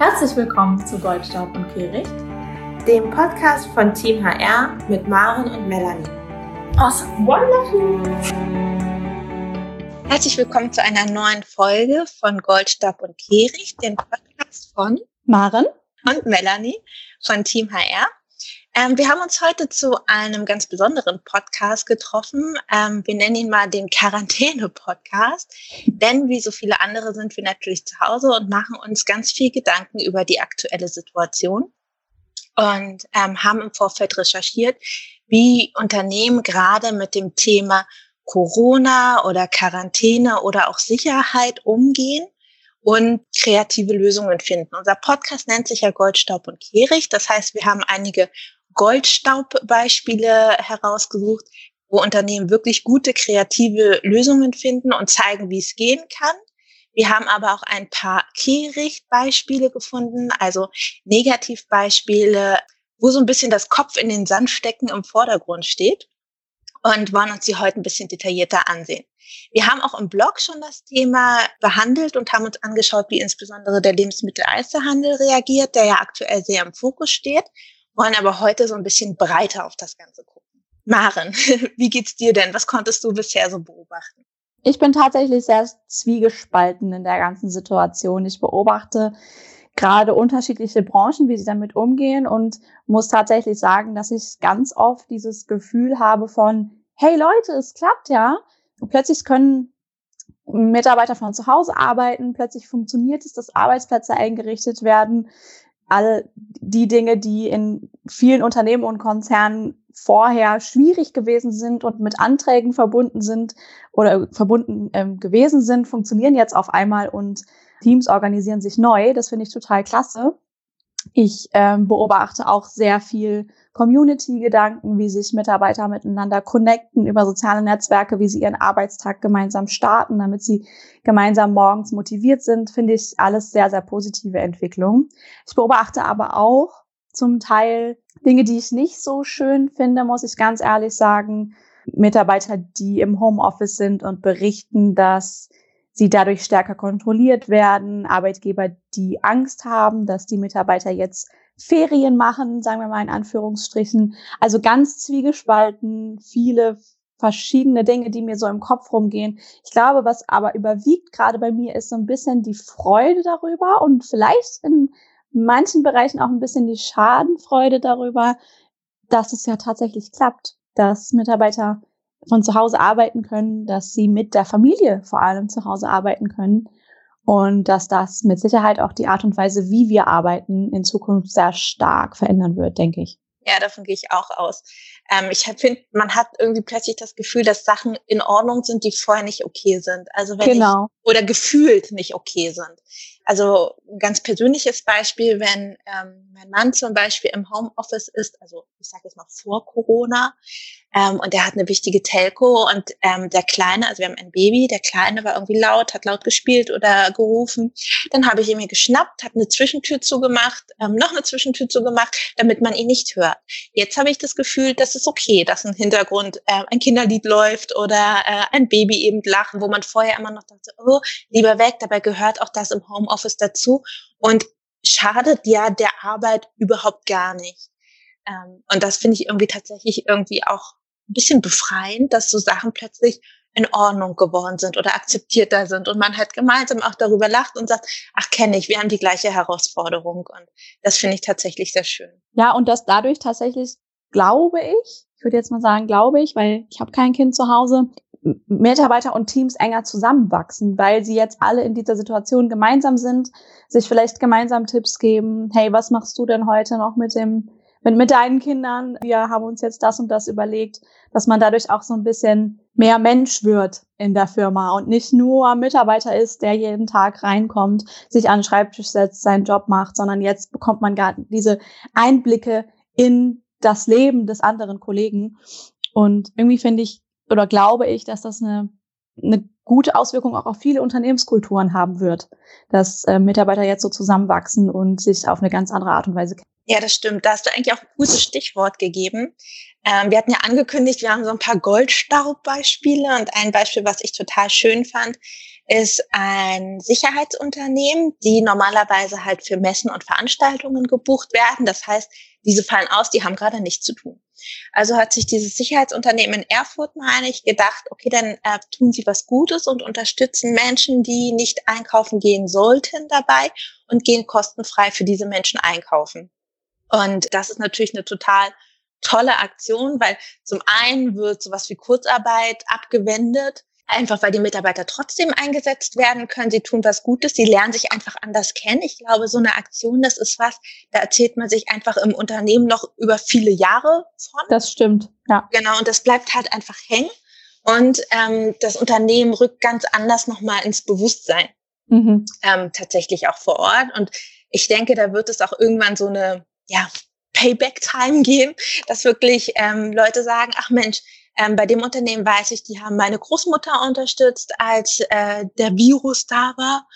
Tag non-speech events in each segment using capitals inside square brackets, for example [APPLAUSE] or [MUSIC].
Herzlich willkommen zu Goldstaub und Kehricht, dem Podcast von Team HR mit Maren und Melanie. Awesome, wonderful! Herzlich willkommen zu einer neuen Folge von Goldstab und Kehricht, dem Podcast von Maren und Melanie von Team HR. Ähm, wir haben uns heute zu einem ganz besonderen Podcast getroffen. Ähm, wir nennen ihn mal den Quarantäne-Podcast, denn wie so viele andere sind wir natürlich zu Hause und machen uns ganz viel Gedanken über die aktuelle Situation und ähm, haben im Vorfeld recherchiert, wie Unternehmen gerade mit dem Thema Corona oder Quarantäne oder auch Sicherheit umgehen und kreative Lösungen finden. Unser Podcast nennt sich ja Goldstaub und Kehricht. Das heißt, wir haben einige Goldstaubbeispiele herausgesucht, wo Unternehmen wirklich gute kreative Lösungen finden und zeigen, wie es gehen kann. Wir haben aber auch ein paar Kehrichtbeispiele gefunden, also Negativbeispiele, wo so ein bisschen das Kopf in den Sand stecken im Vordergrund steht und wollen uns die heute ein bisschen detaillierter ansehen. Wir haben auch im Blog schon das Thema behandelt und haben uns angeschaut, wie insbesondere der Lebensmitteleinzelhandel reagiert, der ja aktuell sehr im Fokus steht wollen aber heute so ein bisschen breiter auf das Ganze gucken. Maren, [LAUGHS] wie geht's dir denn? Was konntest du bisher so beobachten? Ich bin tatsächlich sehr zwiegespalten in der ganzen Situation. Ich beobachte gerade unterschiedliche Branchen, wie sie damit umgehen und muss tatsächlich sagen, dass ich ganz oft dieses Gefühl habe von, hey Leute, es klappt ja. Und plötzlich können Mitarbeiter von zu Hause arbeiten, plötzlich funktioniert es, dass Arbeitsplätze eingerichtet werden all die Dinge, die in vielen Unternehmen und Konzernen vorher schwierig gewesen sind und mit Anträgen verbunden sind oder verbunden ähm, gewesen sind, funktionieren jetzt auf einmal und Teams organisieren sich neu. Das finde ich total klasse. Ich ähm, beobachte auch sehr viel Community-Gedanken, wie sich Mitarbeiter miteinander connecten über soziale Netzwerke, wie sie ihren Arbeitstag gemeinsam starten, damit sie gemeinsam morgens motiviert sind, finde ich alles sehr, sehr positive Entwicklungen. Ich beobachte aber auch zum Teil Dinge, die ich nicht so schön finde, muss ich ganz ehrlich sagen. Mitarbeiter, die im Homeoffice sind und berichten, dass sie dadurch stärker kontrolliert werden, Arbeitgeber, die Angst haben, dass die Mitarbeiter jetzt Ferien machen, sagen wir mal in Anführungsstrichen. Also ganz zwiegespalten, viele verschiedene Dinge, die mir so im Kopf rumgehen. Ich glaube, was aber überwiegt gerade bei mir ist so ein bisschen die Freude darüber und vielleicht in manchen Bereichen auch ein bisschen die Schadenfreude darüber, dass es ja tatsächlich klappt, dass Mitarbeiter von zu Hause arbeiten können, dass sie mit der Familie vor allem zu Hause arbeiten können und dass das mit Sicherheit auch die Art und Weise, wie wir arbeiten, in Zukunft sehr stark verändern wird, denke ich. Ja, davon gehe ich auch aus. Ähm, ich finde, man hat irgendwie plötzlich das Gefühl, dass Sachen in Ordnung sind, die vorher nicht okay sind. Also wenn genau. ich, oder gefühlt nicht okay sind. Also ein ganz persönliches Beispiel, wenn ähm, mein Mann zum Beispiel im Homeoffice ist, also ich sage jetzt mal vor Corona, ähm, und der hat eine wichtige Telco und ähm, der Kleine, also wir haben ein Baby, der Kleine war irgendwie laut, hat laut gespielt oder gerufen. Dann habe ich ihn mir geschnappt, habe eine Zwischentür zugemacht, ähm, noch eine Zwischentür zugemacht, damit man ihn nicht hört. Jetzt habe ich das Gefühl, das ist okay, dass im Hintergrund äh, ein Kinderlied läuft oder äh, ein Baby eben lachen, wo man vorher immer noch dachte, oh, lieber weg, dabei gehört auch das im Homeoffice Homeoffice dazu und schadet ja der Arbeit überhaupt gar nicht. Ähm, und das finde ich irgendwie tatsächlich irgendwie auch ein bisschen befreiend, dass so Sachen plötzlich in Ordnung geworden sind oder akzeptierter sind und man halt gemeinsam auch darüber lacht und sagt, ach kenne ich, wir haben die gleiche Herausforderung und das finde ich tatsächlich sehr schön. Ja, und dass dadurch tatsächlich, glaube ich, ich würde jetzt mal sagen, glaube ich, weil ich habe kein Kind zu Hause, Mitarbeiter und Teams enger zusammenwachsen, weil sie jetzt alle in dieser Situation gemeinsam sind, sich vielleicht gemeinsam Tipps geben. Hey, was machst du denn heute noch mit dem, mit, mit deinen Kindern? Wir haben uns jetzt das und das überlegt, dass man dadurch auch so ein bisschen mehr Mensch wird in der Firma und nicht nur Mitarbeiter ist, der jeden Tag reinkommt, sich an den Schreibtisch setzt, seinen Job macht, sondern jetzt bekommt man gar diese Einblicke in das Leben des anderen Kollegen. Und irgendwie finde ich, oder glaube ich, dass das eine, eine gute Auswirkung auch auf viele Unternehmenskulturen haben wird, dass äh, Mitarbeiter jetzt so zusammenwachsen und sich auf eine ganz andere Art und Weise kennen. Ja, das stimmt. Da hast du eigentlich auch ein gutes Stichwort gegeben. Ähm, wir hatten ja angekündigt, wir haben so ein paar Goldstaubbeispiele und ein Beispiel, was ich total schön fand, ist ein Sicherheitsunternehmen, die normalerweise halt für Messen und Veranstaltungen gebucht werden. Das heißt, diese fallen aus, die haben gerade nichts zu tun. Also hat sich dieses Sicherheitsunternehmen in Erfurt, meine ich, gedacht, okay, dann äh, tun sie was Gutes und unterstützen Menschen, die nicht einkaufen gehen sollten dabei und gehen kostenfrei für diese Menschen einkaufen. Und das ist natürlich eine total tolle Aktion, weil zum einen wird sowas wie Kurzarbeit abgewendet einfach weil die Mitarbeiter trotzdem eingesetzt werden können. Sie tun was Gutes, sie lernen sich einfach anders kennen. Ich glaube, so eine Aktion, das ist was, da erzählt man sich einfach im Unternehmen noch über viele Jahre von. Das stimmt, ja. Genau, und das bleibt halt einfach hängen. Und ähm, das Unternehmen rückt ganz anders nochmal ins Bewusstsein. Mhm. Ähm, tatsächlich auch vor Ort. Und ich denke, da wird es auch irgendwann so eine, ja, Payback-Time geben, dass wirklich ähm, Leute sagen, ach Mensch, ähm, bei dem Unternehmen weiß ich, die haben meine Großmutter unterstützt, als äh, der Virus da war.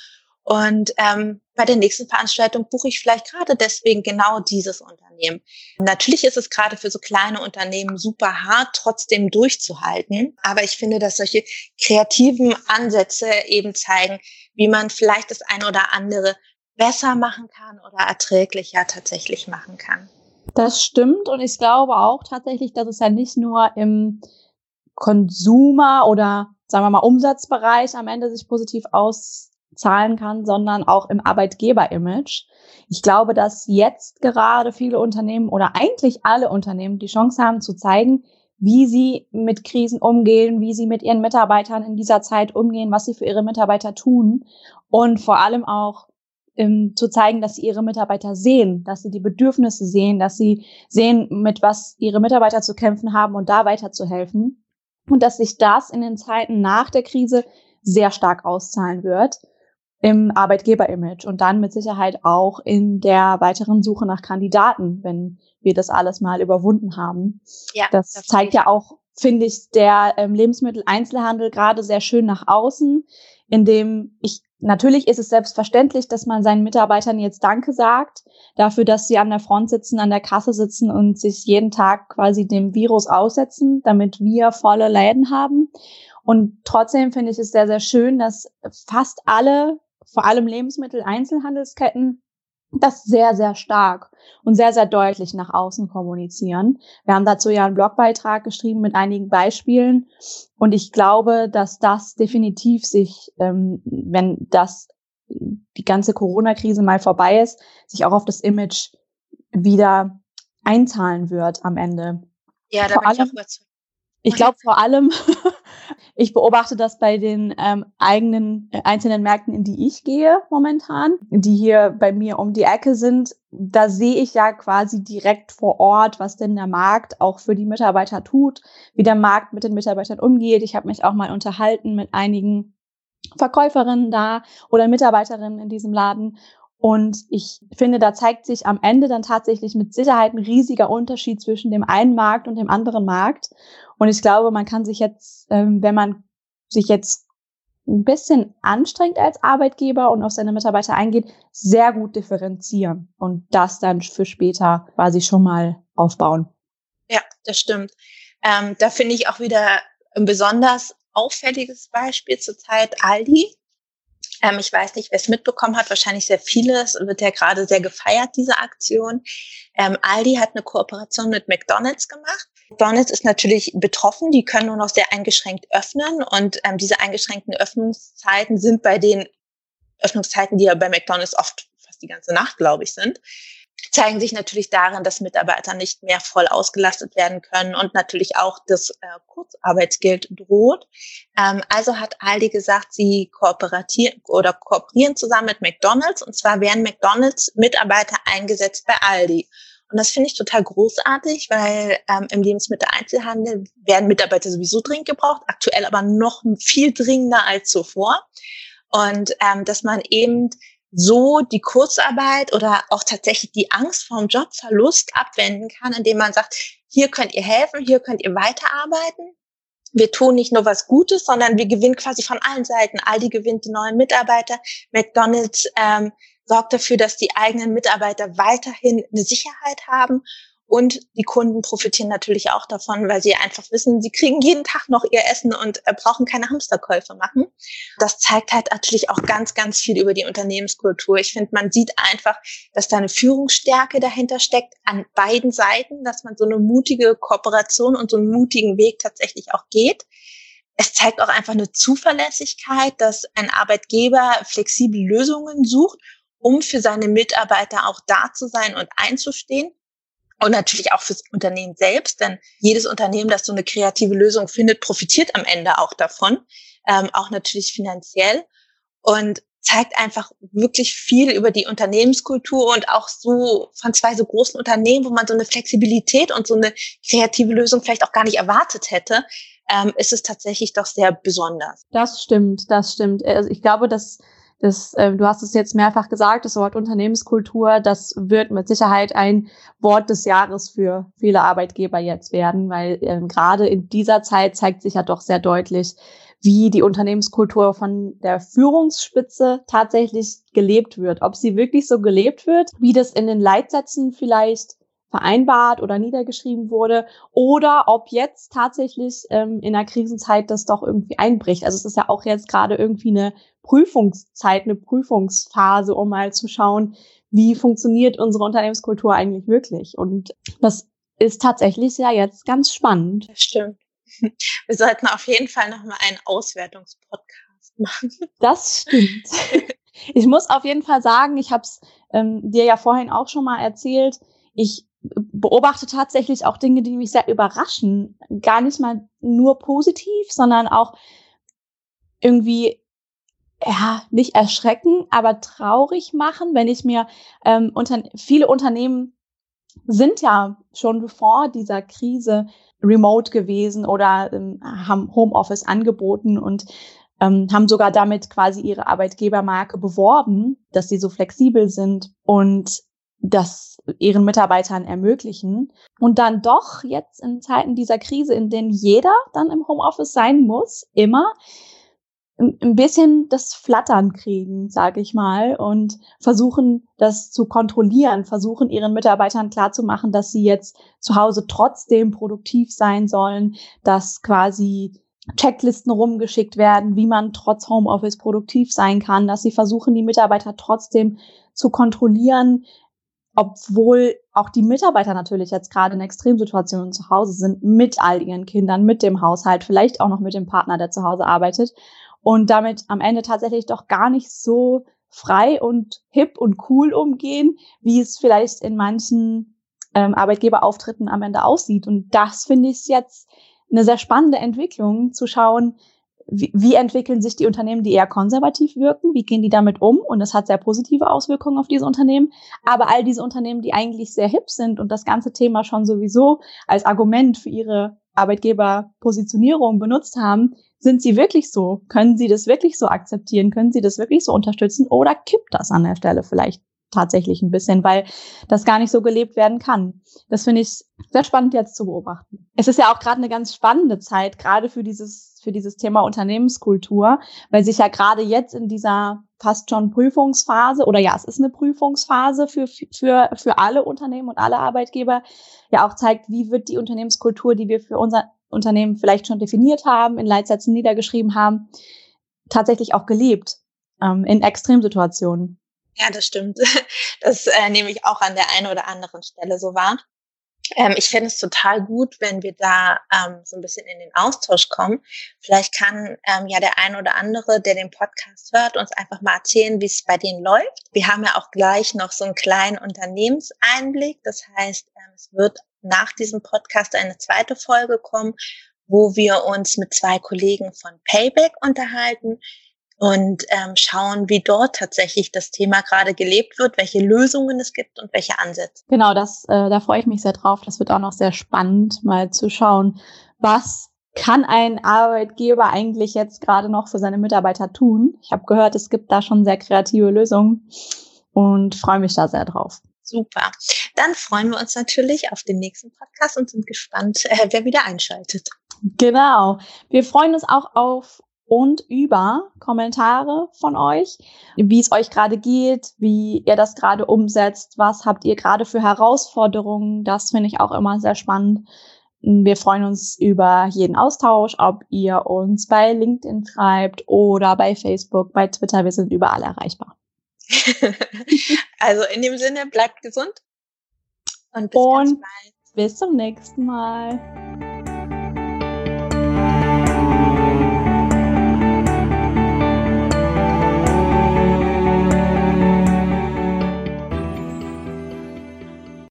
Und ähm, bei der nächsten Veranstaltung buche ich vielleicht gerade deswegen genau dieses Unternehmen. Natürlich ist es gerade für so kleine Unternehmen super hart, trotzdem durchzuhalten. Aber ich finde, dass solche kreativen Ansätze eben zeigen, wie man vielleicht das eine oder andere besser machen kann oder erträglicher tatsächlich machen kann. Das stimmt und ich glaube auch tatsächlich, dass es ja nicht nur im Konsumer oder sagen wir mal Umsatzbereich am Ende sich positiv auszahlen kann, sondern auch im Arbeitgeber-Image. Ich glaube, dass jetzt gerade viele Unternehmen oder eigentlich alle Unternehmen die Chance haben zu zeigen, wie sie mit Krisen umgehen, wie sie mit ihren Mitarbeitern in dieser Zeit umgehen, was sie für ihre Mitarbeiter tun und vor allem auch ähm, zu zeigen, dass sie ihre Mitarbeiter sehen, dass sie die Bedürfnisse sehen, dass sie sehen, mit was ihre Mitarbeiter zu kämpfen haben und da weiterzuhelfen. Und dass sich das in den Zeiten nach der Krise sehr stark auszahlen wird im Arbeitgeberimage und dann mit Sicherheit auch in der weiteren Suche nach Kandidaten, wenn wir das alles mal überwunden haben. Ja, das, das zeigt ja auch, finde ich, der ähm, Lebensmitteleinzelhandel gerade sehr schön nach außen, indem ich Natürlich ist es selbstverständlich, dass man seinen Mitarbeitern jetzt Danke sagt dafür, dass sie an der Front sitzen, an der Kasse sitzen und sich jeden Tag quasi dem Virus aussetzen, damit wir volle Läden haben. Und trotzdem finde ich es sehr, sehr schön, dass fast alle, vor allem Lebensmittel-Einzelhandelsketten, das sehr, sehr stark und sehr, sehr deutlich nach außen kommunizieren. Wir haben dazu ja einen Blogbeitrag geschrieben mit einigen Beispielen und ich glaube, dass das definitiv sich, ähm, wenn das die ganze Corona-Krise mal vorbei ist, sich auch auf das Image wieder einzahlen wird am Ende. Ja, da Vor bin allem, ich auch überzeugt. Ich glaube vor allem, [LAUGHS] ich beobachte das bei den ähm, eigenen äh, einzelnen Märkten, in die ich gehe momentan, die hier bei mir um die Ecke sind. Da sehe ich ja quasi direkt vor Ort, was denn der Markt auch für die Mitarbeiter tut, wie der Markt mit den Mitarbeitern umgeht. Ich habe mich auch mal unterhalten mit einigen Verkäuferinnen da oder Mitarbeiterinnen in diesem Laden und ich finde, da zeigt sich am Ende dann tatsächlich mit Sicherheit ein riesiger Unterschied zwischen dem einen Markt und dem anderen Markt. Und ich glaube, man kann sich jetzt, ähm, wenn man sich jetzt ein bisschen anstrengt als Arbeitgeber und auf seine Mitarbeiter eingeht, sehr gut differenzieren und das dann für später quasi schon mal aufbauen. Ja, das stimmt. Ähm, da finde ich auch wieder ein besonders auffälliges Beispiel zurzeit Aldi. Ähm, ich weiß nicht, wer es mitbekommen hat, wahrscheinlich sehr viele. Es wird ja gerade sehr gefeiert, diese Aktion. Ähm, Aldi hat eine Kooperation mit McDonald's gemacht. McDonald's ist natürlich betroffen, die können nur noch sehr eingeschränkt öffnen und ähm, diese eingeschränkten Öffnungszeiten sind bei den Öffnungszeiten, die ja bei McDonald's oft fast die ganze Nacht, glaube ich, sind zeigen sich natürlich darin, dass Mitarbeiter nicht mehr voll ausgelastet werden können und natürlich auch das äh, Kurzarbeitsgeld droht. Ähm, also hat Aldi gesagt, sie kooperatieren oder kooperieren zusammen mit McDonald's und zwar werden McDonald's Mitarbeiter eingesetzt bei Aldi. Und das finde ich total großartig, weil ähm, im Lebensmitteleinzelhandel werden Mitarbeiter sowieso dringend gebraucht, aktuell aber noch viel dringender als zuvor. Und ähm, dass man eben so die Kurzarbeit oder auch tatsächlich die Angst vorm Jobverlust abwenden kann, indem man sagt, hier könnt ihr helfen, hier könnt ihr weiterarbeiten. Wir tun nicht nur was Gutes, sondern wir gewinnen quasi von allen Seiten. Aldi gewinnt die neuen Mitarbeiter, McDonald's ähm, sorgt dafür, dass die eigenen Mitarbeiter weiterhin eine Sicherheit haben Und die Kunden profitieren natürlich auch davon, weil sie einfach wissen, sie kriegen jeden Tag noch ihr Essen und äh, brauchen keine Hamsterkäufe machen. Das zeigt halt natürlich auch ganz, ganz viel über die Unternehmenskultur. Ich finde, man sieht einfach, dass da eine Führungsstärke dahinter steckt an beiden Seiten, dass man so eine mutige Kooperation und so einen mutigen Weg tatsächlich auch geht. Es zeigt auch einfach eine Zuverlässigkeit, dass ein Arbeitgeber flexible Lösungen sucht, um für seine Mitarbeiter auch da zu sein und einzustehen und natürlich auch fürs Unternehmen selbst, denn jedes Unternehmen, das so eine kreative Lösung findet, profitiert am Ende auch davon, ähm, auch natürlich finanziell und zeigt einfach wirklich viel über die Unternehmenskultur und auch so von zwei so großen Unternehmen, wo man so eine Flexibilität und so eine kreative Lösung vielleicht auch gar nicht erwartet hätte, ähm, ist es tatsächlich doch sehr besonders. Das stimmt, das stimmt. Also ich glaube, dass das, äh, du hast es jetzt mehrfach gesagt, das Wort Unternehmenskultur, das wird mit Sicherheit ein Wort des Jahres für viele Arbeitgeber jetzt werden, weil äh, gerade in dieser Zeit zeigt sich ja doch sehr deutlich, wie die Unternehmenskultur von der Führungsspitze tatsächlich gelebt wird. Ob sie wirklich so gelebt wird, wie das in den Leitsätzen vielleicht vereinbart oder niedergeschrieben wurde oder ob jetzt tatsächlich ähm, in der Krisenzeit das doch irgendwie einbricht. Also es ist ja auch jetzt gerade irgendwie eine Prüfungszeit, eine Prüfungsphase, um mal zu schauen, wie funktioniert unsere Unternehmenskultur eigentlich wirklich. Und das ist tatsächlich ja jetzt ganz spannend. Das stimmt. [LAUGHS] Wir sollten auf jeden Fall nochmal einen Auswertungspodcast machen. Das stimmt. [LAUGHS] Ich muss auf jeden Fall sagen, ich habe es ähm, dir ja vorhin auch schon mal erzählt, ich beobachte tatsächlich auch Dinge, die mich sehr überraschen. Gar nicht mal nur positiv, sondern auch irgendwie, ja, nicht erschrecken, aber traurig machen, wenn ich mir ähm, unter, viele Unternehmen sind ja schon bevor dieser Krise remote gewesen oder ähm, haben Homeoffice angeboten und ähm, haben sogar damit quasi ihre Arbeitgebermarke beworben, dass sie so flexibel sind. Und das ihren Mitarbeitern ermöglichen. Und dann doch jetzt in Zeiten dieser Krise, in denen jeder dann im Homeoffice sein muss, immer ein bisschen das Flattern kriegen, sage ich mal, und versuchen, das zu kontrollieren, versuchen ihren Mitarbeitern klarzumachen, dass sie jetzt zu Hause trotzdem produktiv sein sollen, dass quasi Checklisten rumgeschickt werden, wie man trotz Homeoffice produktiv sein kann, dass sie versuchen, die Mitarbeiter trotzdem zu kontrollieren, obwohl auch die Mitarbeiter natürlich jetzt gerade in Extremsituationen zu Hause sind, mit all ihren Kindern, mit dem Haushalt, vielleicht auch noch mit dem Partner, der zu Hause arbeitet und damit am Ende tatsächlich doch gar nicht so frei und hip und cool umgehen, wie es vielleicht in manchen ähm, Arbeitgeberauftritten am Ende aussieht. Und das finde ich jetzt eine sehr spannende Entwicklung, zu schauen, wie, wie entwickeln sich die Unternehmen, die eher konservativ wirken? Wie gehen die damit um? Und das hat sehr positive Auswirkungen auf diese Unternehmen. Aber all diese Unternehmen, die eigentlich sehr hip sind und das ganze Thema schon sowieso als Argument für ihre Arbeitgeberpositionierung benutzt haben, sind sie wirklich so? Können sie das wirklich so akzeptieren? Können sie das wirklich so unterstützen? Oder kippt das an der Stelle vielleicht tatsächlich ein bisschen, weil das gar nicht so gelebt werden kann. Das finde ich sehr spannend jetzt zu beobachten. Es ist ja auch gerade eine ganz spannende Zeit, gerade für dieses, für dieses Thema Unternehmenskultur, weil sich ja gerade jetzt in dieser fast schon Prüfungsphase oder ja, es ist eine Prüfungsphase für, für, für alle Unternehmen und alle Arbeitgeber ja auch zeigt, wie wird die Unternehmenskultur, die wir für unser Unternehmen vielleicht schon definiert haben, in Leitsätzen niedergeschrieben haben, tatsächlich auch gelebt ähm, in Extremsituationen. Ja, das stimmt. [LAUGHS] Das äh, nehme ich auch an der einen oder anderen Stelle so wahr. Ähm, ich finde es total gut, wenn wir da ähm, so ein bisschen in den Austausch kommen. Vielleicht kann ähm, ja der ein oder andere, der den Podcast hört, uns einfach mal erzählen, wie es bei denen läuft. Wir haben ja auch gleich noch so einen kleinen Unternehmenseinblick. Das heißt, ähm, es wird nach diesem Podcast eine zweite Folge kommen, wo wir uns mit zwei Kollegen von Payback unterhalten und ähm, schauen, wie dort tatsächlich das Thema gerade gelebt wird, welche Lösungen es gibt und welche Ansätze. Genau, das, äh, da freue ich mich sehr drauf. Das wird auch noch sehr spannend, mal zu schauen, was kann ein Arbeitgeber eigentlich jetzt gerade noch für seine Mitarbeiter tun. Ich habe gehört, es gibt da schon sehr kreative Lösungen und freue mich da sehr drauf. Super. Dann freuen wir uns natürlich auf den nächsten Podcast und sind gespannt, äh, wer wieder einschaltet. Genau. Wir freuen uns auch auf und über Kommentare von euch, wie es euch gerade geht, wie ihr das gerade umsetzt, was habt ihr gerade für Herausforderungen. Das finde ich auch immer sehr spannend. Wir freuen uns über jeden Austausch, ob ihr uns bei LinkedIn schreibt oder bei Facebook, bei Twitter. Wir sind überall erreichbar. [LAUGHS] also in dem Sinne, bleibt gesund und bis, und bis zum nächsten Mal.